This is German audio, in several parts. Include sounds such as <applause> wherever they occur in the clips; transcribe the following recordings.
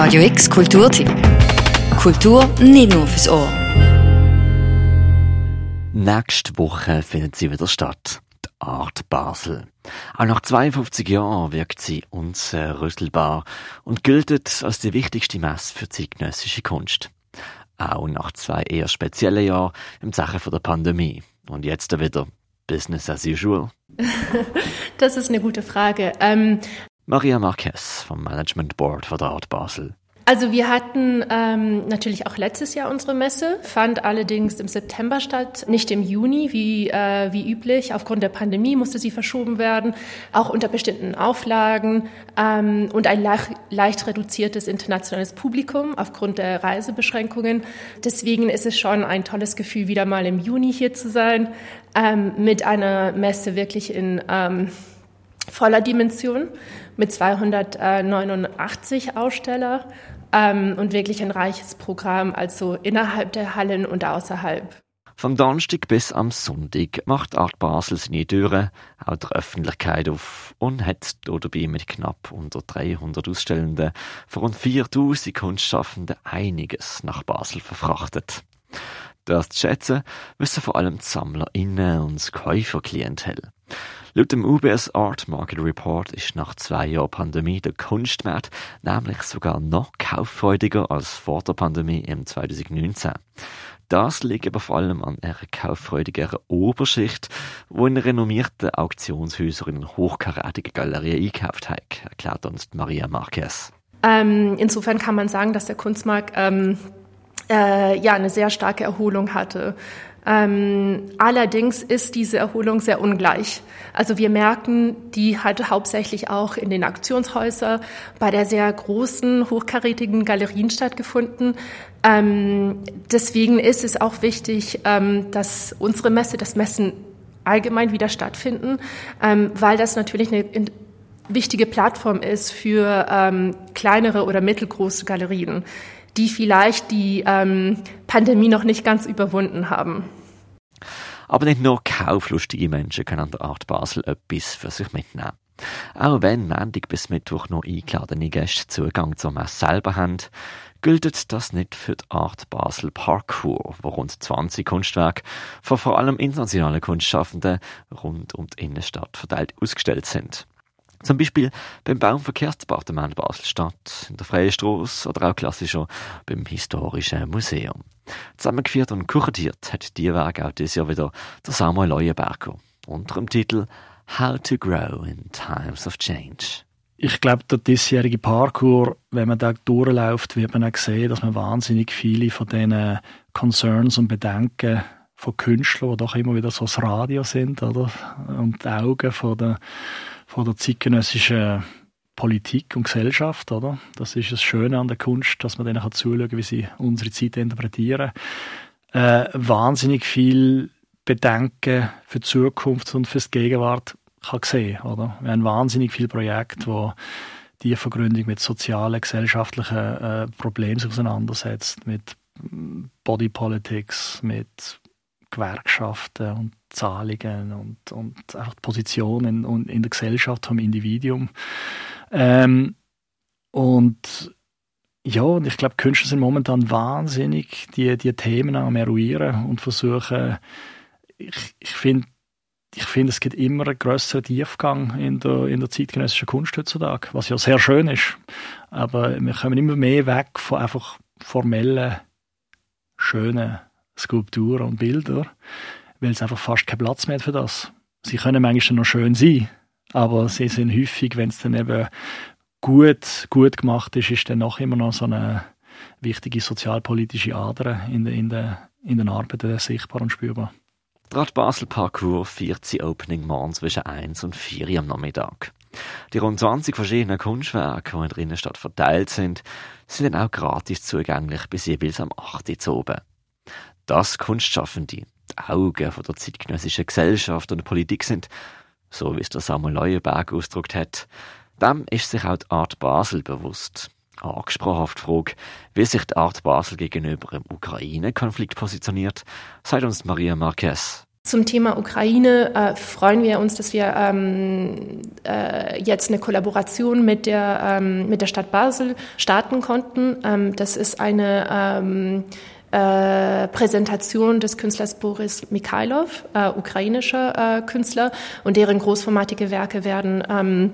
Radio X Kulturtipp. Kultur nicht nur fürs Ohr. Nächste Woche findet sie wieder statt. Die Art Basel. Auch nach 52 Jahren wirkt sie unzerrüttelbar und gilt als die wichtigste Messe für zeitgenössische Kunst. Auch nach zwei eher speziellen Jahren im Zeichen der Pandemie. Und jetzt wieder Business as usual. <laughs> das ist eine gute Frage. Ähm, Maria Marquez vom Management Board Art Basel. Also wir hatten ähm, natürlich auch letztes Jahr unsere Messe, fand allerdings im September statt, nicht im Juni wie, äh, wie üblich. Aufgrund der Pandemie musste sie verschoben werden, auch unter bestimmten Auflagen ähm, und ein leicht, leicht reduziertes internationales Publikum aufgrund der Reisebeschränkungen. Deswegen ist es schon ein tolles Gefühl, wieder mal im Juni hier zu sein, ähm, mit einer Messe wirklich in ähm, voller Dimension mit 289 Aussteller ähm, und wirklich ein reiches Programm, also innerhalb der Hallen und außerhalb. Vom Donnerstag bis am Sonntag macht Art Basel seine Türen auch der Öffentlichkeit auf und hat dabei mit knapp unter 300 Ausstellenden von rund 4000 Kunstschaffenden einiges nach Basel verfrachtet. Das zu schätzen wissen vor allem die SammlerInnen und das Käuferklientel. Laut dem UBS Art Market Report ist nach zwei Jahren Pandemie der Kunstmarkt nämlich sogar noch kauffreudiger als vor der Pandemie im 2019. Das liegt aber vor allem an einer kauffreudigeren Oberschicht, wo in renommierten Auktionshäusern in hochkarätigen Galerien eingekauft hat, erklärt uns Maria Marquez. Ähm, insofern kann man sagen, dass der Kunstmarkt ähm, äh, ja eine sehr starke Erholung hatte. Ähm, allerdings ist diese Erholung sehr ungleich. Also wir merken, die hat hauptsächlich auch in den Aktionshäusern bei der sehr großen, hochkarätigen Galerien stattgefunden. Ähm, deswegen ist es auch wichtig, ähm, dass unsere Messe, das Messen allgemein wieder stattfinden, ähm, weil das natürlich eine wichtige Plattform ist für ähm, kleinere oder mittelgroße Galerien die vielleicht die ähm, Pandemie noch nicht ganz überwunden haben. Aber nicht nur kauflustige Menschen können an der Art Basel etwas für sich mitnehmen. Auch wenn Montag bis Mittwoch noch eingeladene Gäste Zugang zur Messe selber haben, gilt das nicht für die Art Basel Parkour, wo rund 20 Kunstwerke von vor allem internationalen Kunstschaffenden rund um die Innenstadt verteilt ausgestellt sind. Zum Beispiel beim Baumverkehrsdepartement Basel-Stadt, in der Freien Strasse oder auch klassischer beim Historischen Museum. Zusammengeführt und kuratiert hat die Werke auch dieses Jahr wieder der Samuel Leuenberger unter dem Titel How to Grow in Times of Change. Ich glaube, der diesjährige Parkour, wenn man da durchläuft, wird man auch sehen, dass man wahnsinnig viele von diesen Concerns und Bedenken von Künstlern, die doch immer wieder so das Radio sind, oder? Und die Augen von der von der zeitgenössischen Politik und Gesellschaft, oder? Das ist das Schöne an der Kunst, dass man denen zuschauen kann, wie sie unsere Zeit interpretieren. Äh, wahnsinnig viel Bedenken für die Zukunft und für die Gegenwart kann sehen, oder? Wir haben wahnsinnig viele Projekte, wo die Vergründung mit sozialen, gesellschaftlichen äh, Problemen auseinandersetzt, mit Body Politics, mit Gewerkschaften und Zahlungen und, und einfach die Position in, der Gesellschaft vom Individuum. Ähm, und ja, und ich glaube, Künstler sind momentan wahnsinnig die, die Themen am eruieren und versuchen, ich, ich finde, ich finde, es gibt immer einen größeren Tiefgang in der, in der zeitgenössischen Kunst heutzutage, was ja sehr schön ist. Aber wir kommen immer mehr weg von einfach formellen, schönen Skulpturen und Bilder weil es einfach fast keinen Platz mehr hat für das. Sie können manchmal noch schön sein, aber sie sind häufig, wenn es dann eben gut, gut gemacht ist, ist dann noch immer noch so eine wichtige sozialpolitische Ader in, in, der, in den Arbeiten sichtbar und spürbar. Der Basel Parkour feiert sie Opening morgen zwischen 1 und 4 Uhr am Nachmittag. Die rund 20 verschiedenen Kunstwerke, die in der Innenstadt verteilt sind, sind dann auch gratis zugänglich bis jeweils am 8. Uhr oben. Das Kunstschaffende, die Augen von der zeitgenössischen Gesellschaft und Politik sind, so wie es der Samuel Leuenberg ausgedrückt hat, dem ist sich auch die Art Basel bewusst. Angesprochen die Frage, wie sich die Art Basel gegenüber dem Ukraine-Konflikt positioniert, sagt uns Maria Marquez. Zum Thema Ukraine äh, freuen wir uns, dass wir ähm, äh, jetzt eine Kollaboration mit der, ähm, mit der Stadt Basel starten konnten. Ähm, das ist eine ähm, äh, Präsentation des Künstlers Boris Mikhailov, äh, ukrainischer äh, Künstler, und deren großformatige Werke werden ähm,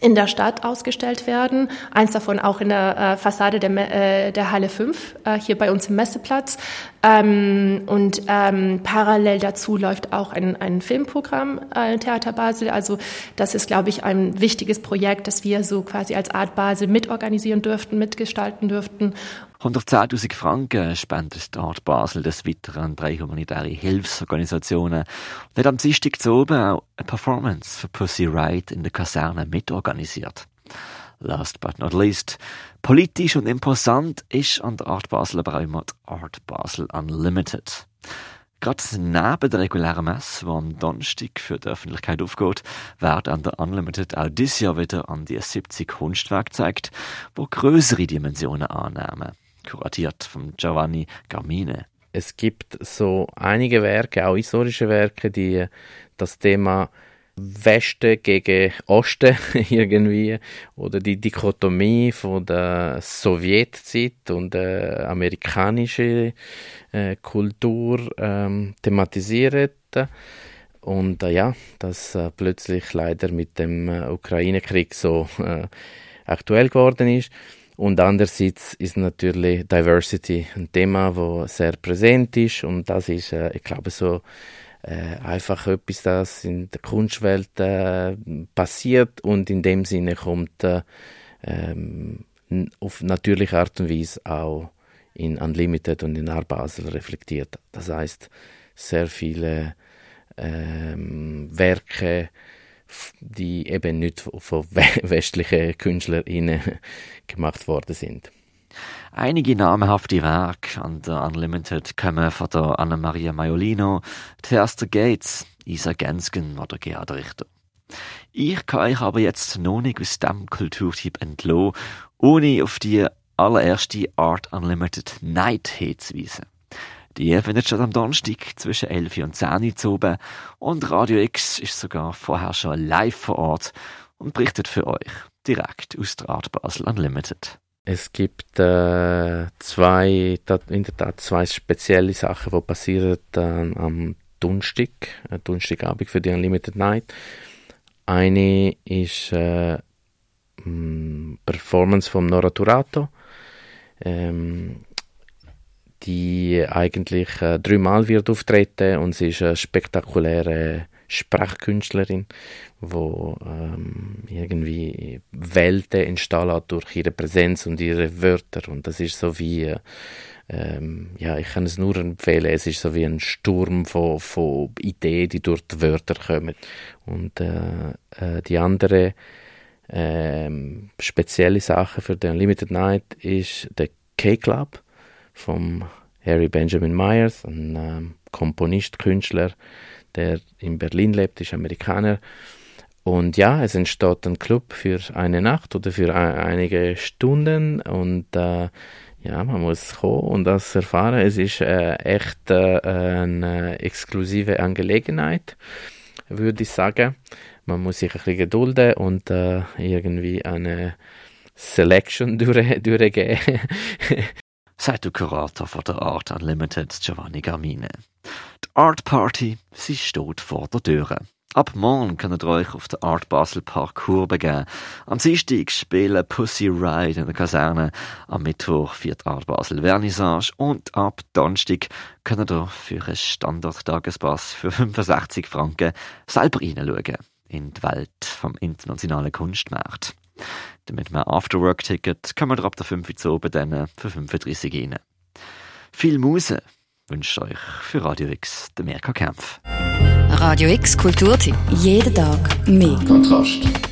in der Stadt ausgestellt werden. Eins davon auch in der äh, Fassade der, äh, der Halle 5, äh, hier bei uns im Messeplatz. Ähm, und ähm, parallel dazu läuft auch ein, ein Filmprogramm äh, Theater Basel. Also das ist, glaube ich, ein wichtiges Projekt, das wir so quasi als Art Basel mitorganisieren dürften, mitgestalten dürften. 110.000 Franken spendet die Art Basel des Weiteren drei humanitäre Hilfsorganisationen und hat am Dienstag zu oben auch eine Performance für Pussy Riot in der Kaserne mitorganisiert. Last but not least, politisch und imposant ist an der Art Basel aber auch immer die Art Basel Unlimited. Gerade neben der regulären Messe, die am Donnerstag für die Öffentlichkeit aufgeht, werden an der Unlimited auch dieses Jahr wieder an die 70 Kunstwerke gezeigt, die größere Dimensionen annehmen kuratiert von Giovanni Garmine. Es gibt so einige Werke, auch historische Werke, die das Thema Westen gegen Osten <laughs> irgendwie oder die Dichotomie von der Sowjetzeit und der amerikanischen äh, Kultur ähm, thematisiert und äh, ja, das äh, plötzlich leider mit dem äh, Ukraine-Krieg so äh, aktuell geworden ist. Und andererseits ist natürlich Diversity ein Thema, das sehr präsent ist und das ist, äh, ich glaube, so äh, einfach etwas, das in der Kunstwelt äh, passiert und in dem Sinne kommt äh, ähm, auf natürliche Art und Weise auch in Unlimited und in Art Basel reflektiert. Das heißt, sehr viele ähm, Werke die eben nicht von <laughs> westlichen KünstlerInnen gemacht worden sind. Einige namhafte Werke an der Unlimited kommen von der Anna-Maria Maiolino, Theaster Gates, Isa Gensken oder Gerhard Richter. Ich kann euch aber jetzt noch nicht aus diesem Kulturtyp entlassen, ohne auf die allererste Art Unlimited Night hinzuweisen. Die findet statt am Donnerstag zwischen 11 und 10 Uhr oben und Radio X ist sogar vorher schon live vor Ort und berichtet für euch direkt aus der Art Basel Unlimited. Es gibt äh, zwei, in der Tat zwei spezielle Sachen, die passieren äh, am Donnerstag, äh, Donnerstagabend für die Unlimited Night. Eine ist äh, Performance vom Nora Turato. Ähm, die eigentlich äh, dreimal wird auftreten und sie ist eine spektakuläre Sprechkünstlerin, wo ähm, irgendwie Welten entstehen durch ihre Präsenz und ihre Wörter und das ist so wie äh, ähm, ja, ich kann es nur empfehlen, es ist so wie ein Sturm von, von Ideen, die durch die Wörter kommen. Und äh, äh, die andere äh, spezielle Sache für den Unlimited Night ist der K-Club vom Harry Benjamin Myers, ein ähm, Komponist, Künstler, der in Berlin lebt, ist Amerikaner. Und ja, es entsteht ein Club für eine Nacht oder für einige Stunden und äh, ja, man muss kommen und das erfahren. Es ist äh, echt äh, eine exklusive Angelegenheit, würde ich sagen. Man muss sich ein bisschen gedulden und äh, irgendwie eine Selection durch, <laughs> durchgehen. Der Kurator von der Art Unlimited Giovanni Garmine. Die Art Party, sie steht vor der Tür. Ab morgen könnt ihr euch auf der Art Basel Parkour begeben. Am Dienstag spielen Pussy Ride in der Kaserne. Am Mittwoch wird Art Basel Vernissage. Und ab Donnerstag könnt ihr für einen Standard-Tagespass für 65 Franken selber reinschauen in die Welt vom internationalen Kunstmarkt. Damit man Afterwork-Ticket kann man ab der 5 Uhr oben dann für 35 rein. Viel Muse wünscht euch für Radio X der Merker Kempf. Radio X Kulturtipp. Jeden Tag mehr. Kontrast.